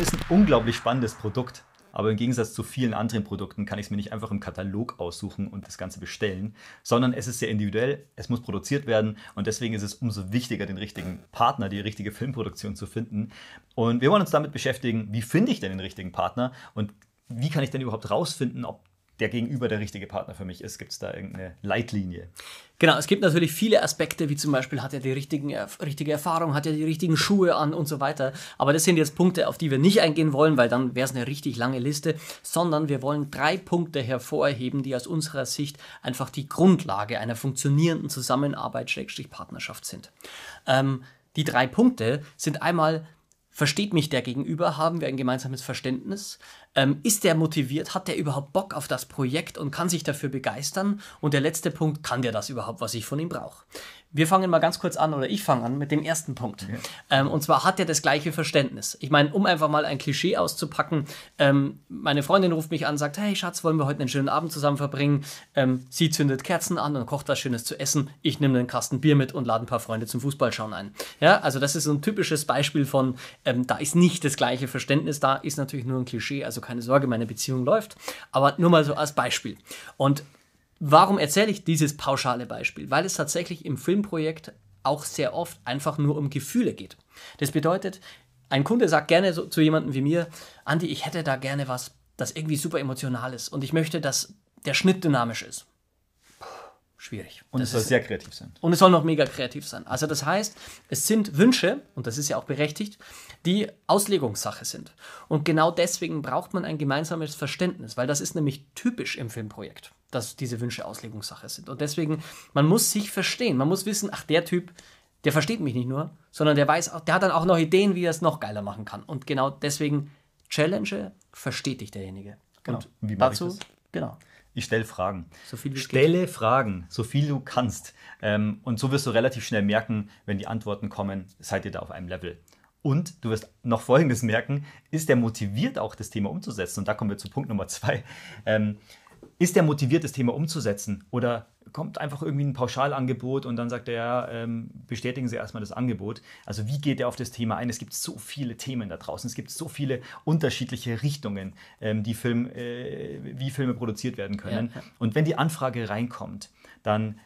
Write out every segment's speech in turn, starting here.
Film ist ein unglaublich spannendes Produkt. Aber im Gegensatz zu vielen anderen Produkten kann ich es mir nicht einfach im Katalog aussuchen und das Ganze bestellen, sondern es ist sehr individuell, es muss produziert werden und deswegen ist es umso wichtiger, den richtigen Partner, die richtige Filmproduktion zu finden. Und wir wollen uns damit beschäftigen, wie finde ich denn den richtigen Partner und wie kann ich denn überhaupt rausfinden, ob der Gegenüber der richtige Partner für mich ist? Gibt es da irgendeine Leitlinie? Genau, es gibt natürlich viele Aspekte, wie zum Beispiel hat er die richtigen, richtige Erfahrung, hat er die richtigen Schuhe an und so weiter. Aber das sind jetzt Punkte, auf die wir nicht eingehen wollen, weil dann wäre es eine richtig lange Liste, sondern wir wollen drei Punkte hervorheben, die aus unserer Sicht einfach die Grundlage einer funktionierenden Zusammenarbeit, Schrägstrich Partnerschaft sind. Ähm, die drei Punkte sind einmal Versteht mich der Gegenüber? Haben wir ein gemeinsames Verständnis? Ähm, ist der motiviert? Hat der überhaupt Bock auf das Projekt und kann sich dafür begeistern? Und der letzte Punkt, kann der das überhaupt, was ich von ihm brauche? Wir fangen mal ganz kurz an, oder ich fange an mit dem ersten Punkt. Ja. Ähm, und zwar hat er das gleiche Verständnis. Ich meine, um einfach mal ein Klischee auszupacken, ähm, meine Freundin ruft mich an, sagt, hey Schatz, wollen wir heute einen schönen Abend zusammen verbringen? Ähm, sie zündet Kerzen an und kocht was Schönes zu essen. Ich nehme einen Kasten Bier mit und lade ein paar Freunde zum Fußballschauen ein. Ja, also das ist so ein typisches Beispiel von, ähm, da ist nicht das gleiche Verständnis, da ist natürlich nur ein Klischee, also keine Sorge, meine Beziehung läuft. Aber nur mal so als Beispiel. Und Warum erzähle ich dieses pauschale Beispiel? Weil es tatsächlich im Filmprojekt auch sehr oft einfach nur um Gefühle geht. Das bedeutet, ein Kunde sagt gerne so, zu jemandem wie mir, Andi, ich hätte da gerne was, das irgendwie super emotional ist und ich möchte, dass der Schnitt dynamisch ist. Schwierig. Und das es soll ist, sehr kreativ sein. Und es soll noch mega kreativ sein. Also das heißt, es sind Wünsche, und das ist ja auch berechtigt, die Auslegungssache sind. Und genau deswegen braucht man ein gemeinsames Verständnis, weil das ist nämlich typisch im Filmprojekt dass diese Wünsche Auslegungssache sind. Und deswegen, man muss sich verstehen. Man muss wissen, ach, der Typ, der versteht mich nicht nur, sondern der weiß, der hat dann auch noch Ideen, wie er es noch geiler machen kann. Und genau deswegen Challenge versteht dich derjenige. Genau. Und wie dazu, ich das? genau. Ich stelle Fragen. So viel Stelle geht. Fragen, so viel du kannst. Ähm, und so wirst du relativ schnell merken, wenn die Antworten kommen, seid ihr da auf einem Level. Und du wirst noch Folgendes merken, ist der motiviert auch das Thema umzusetzen? Und da kommen wir zu Punkt Nummer zwei. Ähm, ist der motiviert, das Thema umzusetzen? Oder kommt einfach irgendwie ein Pauschalangebot und dann sagt er, ja, ähm, bestätigen Sie erstmal das Angebot. Also wie geht er auf das Thema ein? Es gibt so viele Themen da draußen, es gibt so viele unterschiedliche Richtungen, ähm, die Film, äh, wie Filme produziert werden können. Ja. Und wenn die Anfrage reinkommt, dann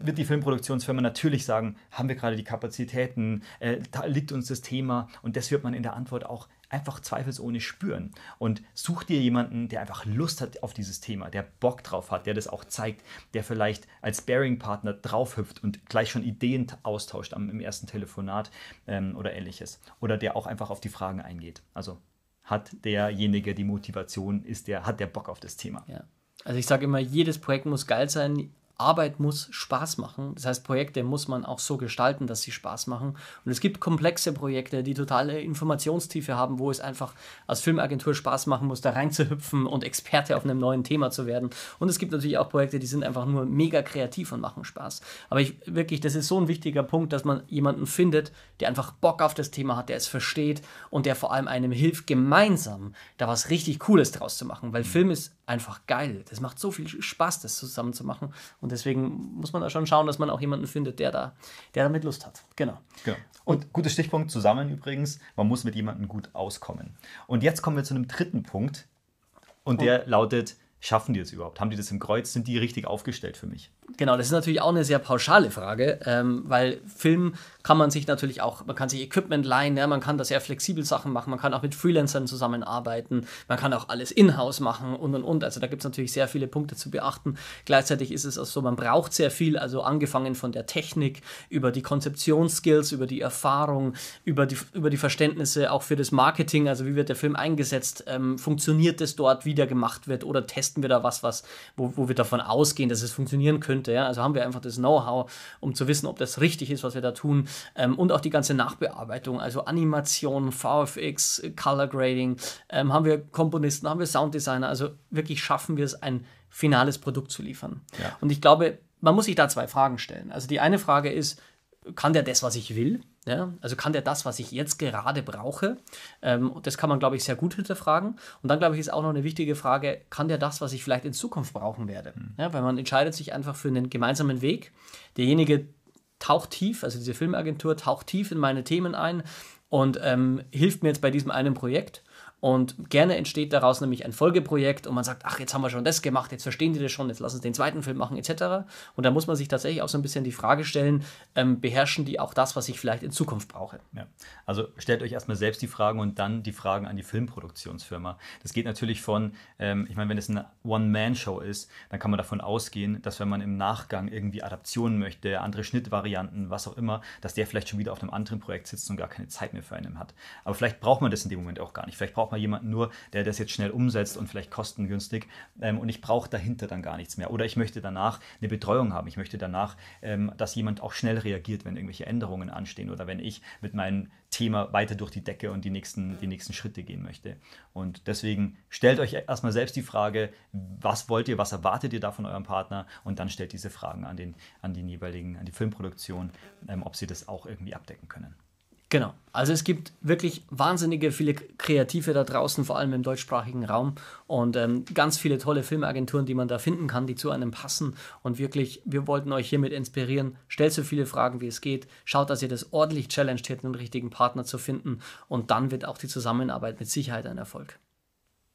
wird die Filmproduktionsfirma natürlich sagen, haben wir gerade die Kapazitäten, äh, da liegt uns das Thema und das wird man in der Antwort auch einfach zweifelsohne spüren. Und such dir jemanden, der einfach Lust hat auf dieses Thema, der Bock drauf hat, der das auch zeigt, der vielleicht als Bearing-Partner draufhüpft und gleich schon Ideen austauscht am, im ersten Telefonat ähm, oder ähnliches. Oder der auch einfach auf die Fragen eingeht. Also hat derjenige die Motivation, ist der, hat der Bock auf das Thema. Ja. Also ich sage immer, jedes Projekt muss geil sein, Arbeit muss Spaß machen. Das heißt, Projekte muss man auch so gestalten, dass sie Spaß machen. Und es gibt komplexe Projekte, die totale Informationstiefe haben, wo es einfach als Filmagentur Spaß machen muss, da reinzuhüpfen und Experte auf einem neuen Thema zu werden. Und es gibt natürlich auch Projekte, die sind einfach nur mega kreativ und machen Spaß. Aber ich wirklich, das ist so ein wichtiger Punkt, dass man jemanden findet, der einfach Bock auf das Thema hat, der es versteht und der vor allem einem hilft, gemeinsam da was richtig Cooles draus zu machen. Weil Film ist einfach geil. Das macht so viel Spaß, das zusammen zu machen. Und deswegen muss man da schon schauen, dass man auch jemanden findet, der da, der damit Lust hat. Genau. genau. Und, und guter Stichpunkt zusammen übrigens, man muss mit jemandem gut auskommen. Und jetzt kommen wir zu einem dritten Punkt. Und der und, lautet, schaffen die es überhaupt? Haben die das im Kreuz? Sind die richtig aufgestellt für mich? Genau, das ist natürlich auch eine sehr pauschale Frage, ähm, weil Film kann man sich natürlich auch, man kann sich Equipment leihen, ja, man kann da sehr flexibel Sachen machen, man kann auch mit Freelancern zusammenarbeiten, man kann auch alles in-house machen und und und. Also da gibt es natürlich sehr viele Punkte zu beachten. Gleichzeitig ist es auch so, man braucht sehr viel, also angefangen von der Technik, über die Konzeptionsskills, über die Erfahrung, über die, über die Verständnisse auch für das Marketing, also wie wird der Film eingesetzt, ähm, funktioniert es dort, wie der gemacht wird oder testen wir da was, was wo, wo wir davon ausgehen, dass es funktionieren könnte. Ja? Also haben wir einfach das Know-how, um zu wissen, ob das richtig ist, was wir da tun. Ähm, und auch die ganze Nachbearbeitung, also Animation, VFX, Color Grading, ähm, haben wir Komponisten, haben wir Sounddesigner, also wirklich schaffen wir es, ein finales Produkt zu liefern. Ja. Und ich glaube, man muss sich da zwei Fragen stellen. Also die eine Frage ist, kann der das, was ich will? Ja, also kann der das, was ich jetzt gerade brauche? Ähm, das kann man, glaube ich, sehr gut hinterfragen. Und dann, glaube ich, ist auch noch eine wichtige Frage, kann der das, was ich vielleicht in Zukunft brauchen werde? Mhm. Ja, weil man entscheidet sich einfach für einen gemeinsamen Weg. Derjenige taucht tief, also diese Filmagentur taucht tief in meine Themen ein und ähm, hilft mir jetzt bei diesem einen Projekt. Und gerne entsteht daraus nämlich ein Folgeprojekt und man sagt, ach, jetzt haben wir schon das gemacht, jetzt verstehen die das schon, jetzt lass uns den zweiten Film machen, etc. Und da muss man sich tatsächlich auch so ein bisschen die Frage stellen, ähm, beherrschen die auch das, was ich vielleicht in Zukunft brauche? Ja. Also stellt euch erstmal selbst die Fragen und dann die Fragen an die Filmproduktionsfirma. Das geht natürlich von, ähm, ich meine, wenn es eine One-Man-Show ist, dann kann man davon ausgehen, dass wenn man im Nachgang irgendwie Adaptionen möchte, andere Schnittvarianten, was auch immer, dass der vielleicht schon wieder auf einem anderen Projekt sitzt und gar keine Zeit mehr für einen hat. Aber vielleicht braucht man das in dem Moment auch gar nicht. Vielleicht braucht man jemanden nur, der das jetzt schnell umsetzt und vielleicht kostengünstig. Ähm, und ich brauche dahinter dann gar nichts mehr. Oder ich möchte danach eine Betreuung haben. Ich möchte danach, ähm, dass jemand auch schnell reagiert, wenn irgendwelche Änderungen anstehen oder wenn ich mit meinem Thema weiter durch die Decke und die nächsten, die nächsten Schritte gehen möchte. Und deswegen stellt euch erstmal selbst die Frage, was wollt ihr, was erwartet ihr da von eurem Partner und dann stellt diese Fragen an, den, an den jeweiligen, an die Filmproduktion, ähm, ob sie das auch irgendwie abdecken können. Genau. Also es gibt wirklich wahnsinnige viele Kreative da draußen, vor allem im deutschsprachigen Raum und ähm, ganz viele tolle Filmagenturen, die man da finden kann, die zu einem passen. Und wirklich, wir wollten euch hiermit inspirieren. Stellt so viele Fragen, wie es geht. Schaut, dass ihr das ordentlich challenged, hier den richtigen Partner zu finden. Und dann wird auch die Zusammenarbeit mit Sicherheit ein Erfolg.